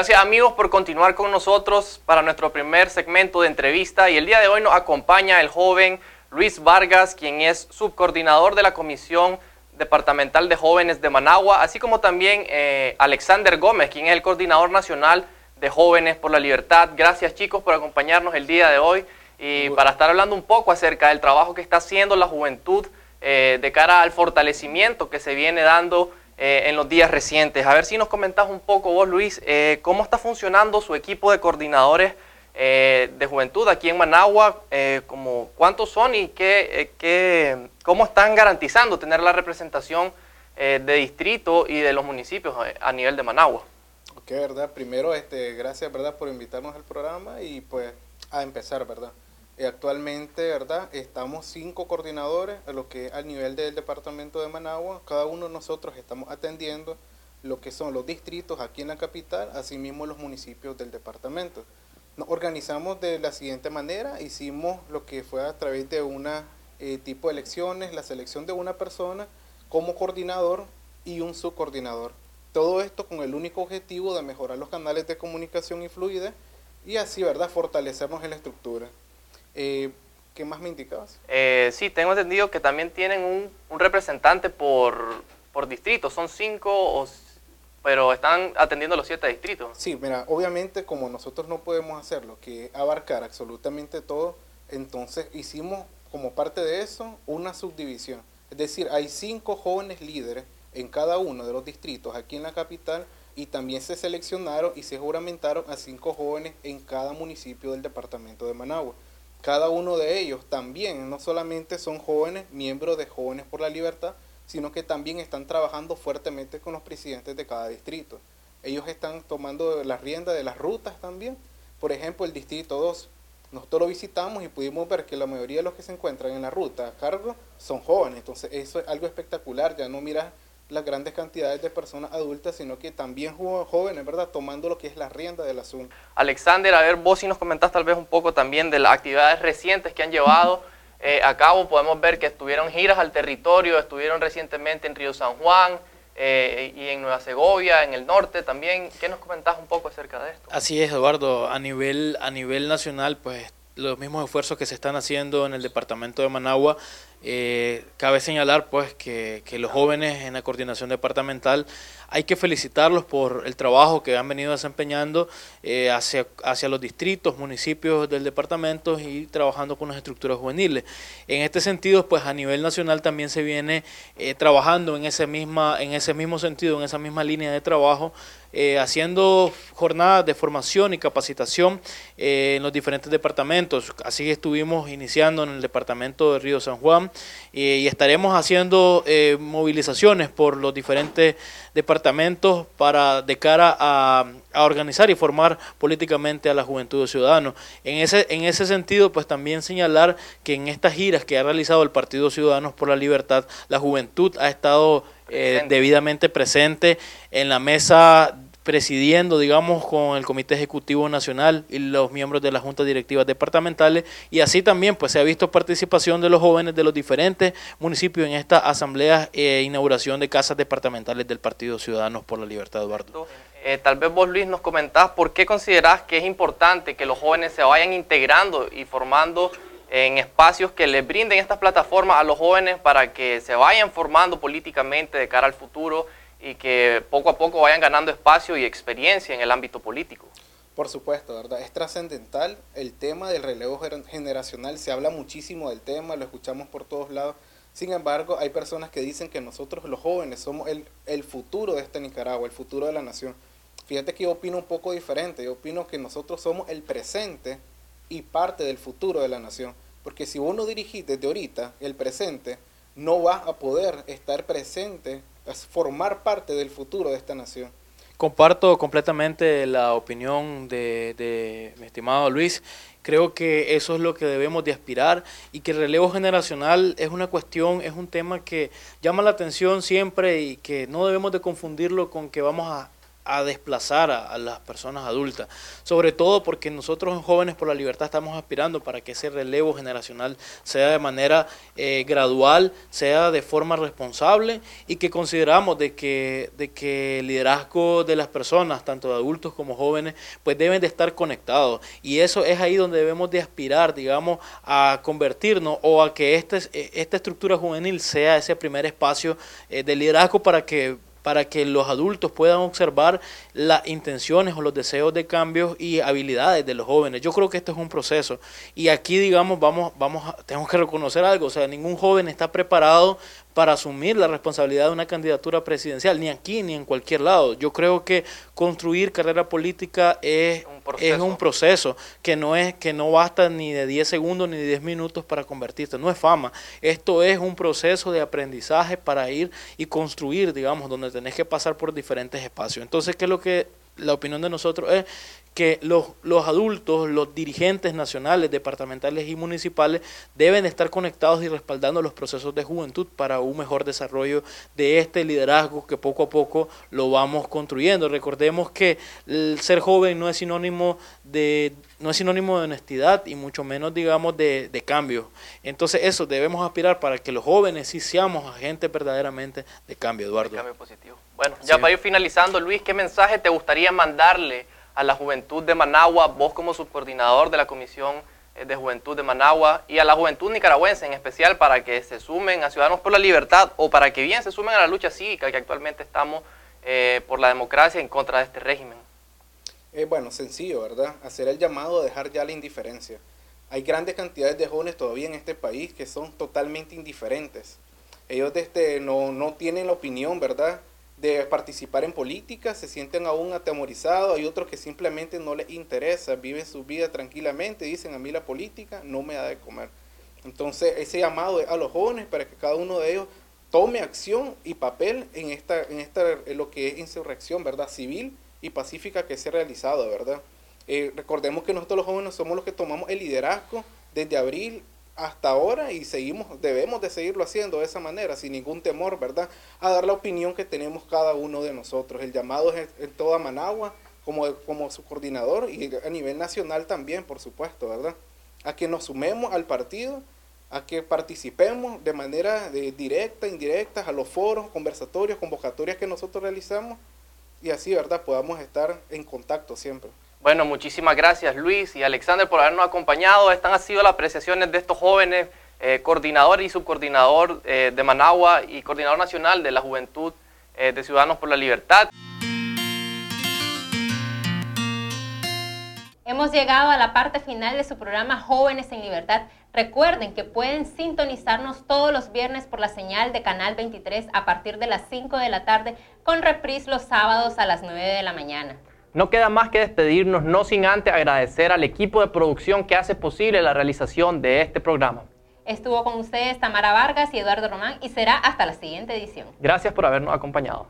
Gracias amigos por continuar con nosotros para nuestro primer segmento de entrevista y el día de hoy nos acompaña el joven Luis Vargas, quien es subcoordinador de la Comisión Departamental de Jóvenes de Managua, así como también eh, Alexander Gómez, quien es el coordinador nacional de Jóvenes por la Libertad. Gracias chicos por acompañarnos el día de hoy y para estar hablando un poco acerca del trabajo que está haciendo la juventud eh, de cara al fortalecimiento que se viene dando eh, en los días recientes. A ver si nos comentás un poco vos, Luis, eh, cómo está funcionando su equipo de coordinadores de juventud aquí en Managua, como, cuántos son y qué, qué, cómo están garantizando tener la representación de distrito y de los municipios a nivel de Managua. Ok, verdad. Primero, este, gracias, verdad, por invitarnos al programa y pues a empezar, verdad. Eh, actualmente, ¿verdad? Estamos cinco coordinadores a lo que al nivel del departamento de Managua. Cada uno de nosotros estamos atendiendo lo que son los distritos aquí en la capital, asimismo los municipios del departamento. Nos organizamos de la siguiente manera, hicimos lo que fue a través de una eh, tipo de elecciones, la selección de una persona como coordinador y un subcoordinador. Todo esto con el único objetivo de mejorar los canales de comunicación y fluidez y así, ¿verdad?, fortalecernos en la estructura. Eh, ¿Qué más me indicabas? Eh, sí, tengo entendido que también tienen un, representante por, por, distrito, son cinco, pero están atendiendo los siete distritos. Sí, mira, obviamente como nosotros no podemos hacerlo, que abarcar absolutamente todo, entonces hicimos como parte de eso una subdivisión. Es decir, hay cinco jóvenes líderes en cada uno de los distritos aquí en la capital y también se seleccionaron y se juramentaron a cinco jóvenes en cada municipio del departamento de Managua. Cada uno de ellos también no solamente son jóvenes, miembros de Jóvenes por la Libertad, sino que también están trabajando fuertemente con los presidentes de cada distrito. Ellos están tomando la rienda de las rutas también. Por ejemplo, el distrito 2. Nosotros lo visitamos y pudimos ver que la mayoría de los que se encuentran en la ruta a cargo son jóvenes. Entonces eso es algo espectacular. Ya no miras las grandes cantidades de personas adultas, sino que también jóvenes, ¿verdad? Tomando lo que es la rienda del asunto. Alexander, a ver, vos si nos comentás tal vez un poco también de las actividades recientes que han llevado eh, a cabo. Podemos ver que estuvieron giras al territorio, estuvieron recientemente en Río San Juan, eh, y en Nueva Segovia, en el norte también. ¿Qué nos comentás un poco acerca de esto? Así es, Eduardo. A nivel, a nivel nacional, pues los mismos esfuerzos que se están haciendo en el departamento de Managua eh, cabe señalar pues que, que, los jóvenes en la coordinación departamental hay que felicitarlos por el trabajo que han venido desempeñando eh, hacia, hacia los distritos, municipios del departamento y trabajando con las estructuras juveniles. En este sentido, pues a nivel nacional también se viene eh, trabajando en ese, misma, en ese mismo sentido, en esa misma línea de trabajo, eh, haciendo jornadas de formación y capacitación en los diferentes departamentos. Así estuvimos iniciando en el departamento de Río San Juan y estaremos haciendo movilizaciones por los diferentes departamentos para de cara a, organizar y formar políticamente a la juventud de ciudadanos. En ese, en ese sentido, pues también señalar que en estas giras que ha realizado el Partido Ciudadanos por la Libertad, la juventud ha estado eh, debidamente presente en la mesa presidiendo, digamos, con el Comité Ejecutivo Nacional y los miembros de las juntas directivas departamentales y así también pues se ha visto participación de los jóvenes de los diferentes municipios en esta asamblea e inauguración de casas departamentales del Partido Ciudadanos por la Libertad, Eduardo. Eh, tal vez vos, Luis, nos comentás por qué considerás que es importante que los jóvenes se vayan integrando y formando en espacios que les brinden estas plataformas a los jóvenes para que se vayan formando políticamente de cara al futuro y que poco a poco vayan ganando espacio y experiencia en el ámbito político. Por supuesto, ¿verdad? Es trascendental el tema del relevo generacional, se habla muchísimo del tema, lo escuchamos por todos lados. Sin embargo, hay personas que dicen que nosotros los jóvenes somos el, el futuro de este Nicaragua, el futuro de la nación. Fíjate que yo opino un poco diferente, yo opino que nosotros somos el presente y parte del futuro de la nación. Porque si vos no dirigís ahorita el presente, no vas a poder estar presente formar parte del futuro de esta nación. Comparto completamente la opinión de, mi estimado Luis. Creo que eso es lo que debemos de aspirar y que el relevo generacional es una cuestión, es un tema que llama la atención siempre y que no debemos de confundirlo con que vamos a a desplazar a, las personas adultas, sobre todo porque nosotros en Jóvenes por la Libertad estamos aspirando para que ese relevo generacional sea de manera eh, gradual, sea de forma responsable y que consideramos de que, de que el liderazgo de las personas, tanto de adultos como jóvenes, pues deben de estar conectados. Y eso es ahí donde debemos de aspirar, digamos, a convertirnos o a que este, esta estructura juvenil sea ese primer espacio eh, de liderazgo para que para que los adultos puedan observar las intenciones o los deseos de cambio y habilidades de los jóvenes. Yo creo que este es un proceso y aquí digamos vamos vamos tenemos que reconocer algo, o sea, ningún joven está preparado para asumir la responsabilidad de una candidatura presidencial, ni aquí ni en cualquier lado. Yo creo que construir carrera política es un proceso, es un proceso que, no es, que no basta ni de 10 segundos ni de 10 minutos para convertirte, no es fama. Esto es un proceso de aprendizaje para ir y construir, digamos, donde tenés que pasar por diferentes espacios. Entonces, ¿qué es lo que la opinión de nosotros es que los, los, adultos, los dirigentes nacionales, departamentales y municipales deben estar conectados y respaldando los procesos de juventud para un mejor desarrollo de este liderazgo que poco a poco lo vamos construyendo. Recordemos que el ser joven no es sinónimo de no es sinónimo de honestidad y mucho menos digamos de, de cambio. Entonces eso debemos aspirar para que los jóvenes sí seamos agentes verdaderamente de cambio, Eduardo. cambio positivo. Bueno, ya para ir finalizando, Luis, ¿qué mensaje te gustaría mandarle? A la juventud de Managua, vos como subcoordinador de la Comisión eh, de Juventud de Managua y a la juventud nicaragüense en especial para que se sumen a Ciudadanos por la Libertad o para que bien se sumen a la lucha cívica que actualmente estamos eh, por la democracia en contra de este régimen? Eh, bueno, sencillo, ¿verdad? Hacer el llamado a dejar ya la indiferencia. Hay grandes cantidades de jóvenes todavía en este país que son totalmente indiferentes. Ellos desde, no, no tienen la opinión, ¿verdad? De participar en política, se sienten aún atemorizados, hay otros que simplemente no les interesa, viven su vida tranquilamente, dicen a mí la política no me da de comer. Entonces ese llamado es a los jóvenes para que cada uno de ellos tome acción y papel en esta, en esta en lo que es insurrección, ¿verdad? Civil y pacífica que se ha realizado, ¿verdad? Eh, recordemos que nosotros los jóvenes somos los que tomamos el liderazgo desde abril hasta ahora y seguimos, debemos de seguirlo haciendo de esa manera, sin ningún temor, ¿verdad? A dar la opinión que tenemos cada uno de nosotros. El llamado es en toda Managua, como, como su coordinador y a nivel nacional también, por supuesto, ¿verdad? A que nos sumemos al partido, a que participemos de manera de directa, indirecta, a los foros, conversatorios, convocatorias que nosotros realizamos y así, ¿verdad? Podamos estar en contacto siempre. Bueno, muchísimas gracias Luis y Alexander por habernos acompañado. Estas han sido las apreciaciones de estos jóvenes, eh, coordinador y subcoordinador eh, de Managua y coordinador nacional de la Juventud eh, de Ciudadanos por la Libertad. Hemos llegado a la parte final de su programa Jóvenes en Libertad. Recuerden que pueden sintonizarnos todos los viernes por la señal de Canal 23 a partir de las 5 de la tarde con reprise los sábados a las 9 de la mañana. No queda más que despedirnos, no sin antes agradecer al equipo de producción que hace posible la realización de este programa. Estuvo con ustedes Tamara Vargas y Eduardo Román y será hasta la siguiente edición. Gracias por habernos acompañado.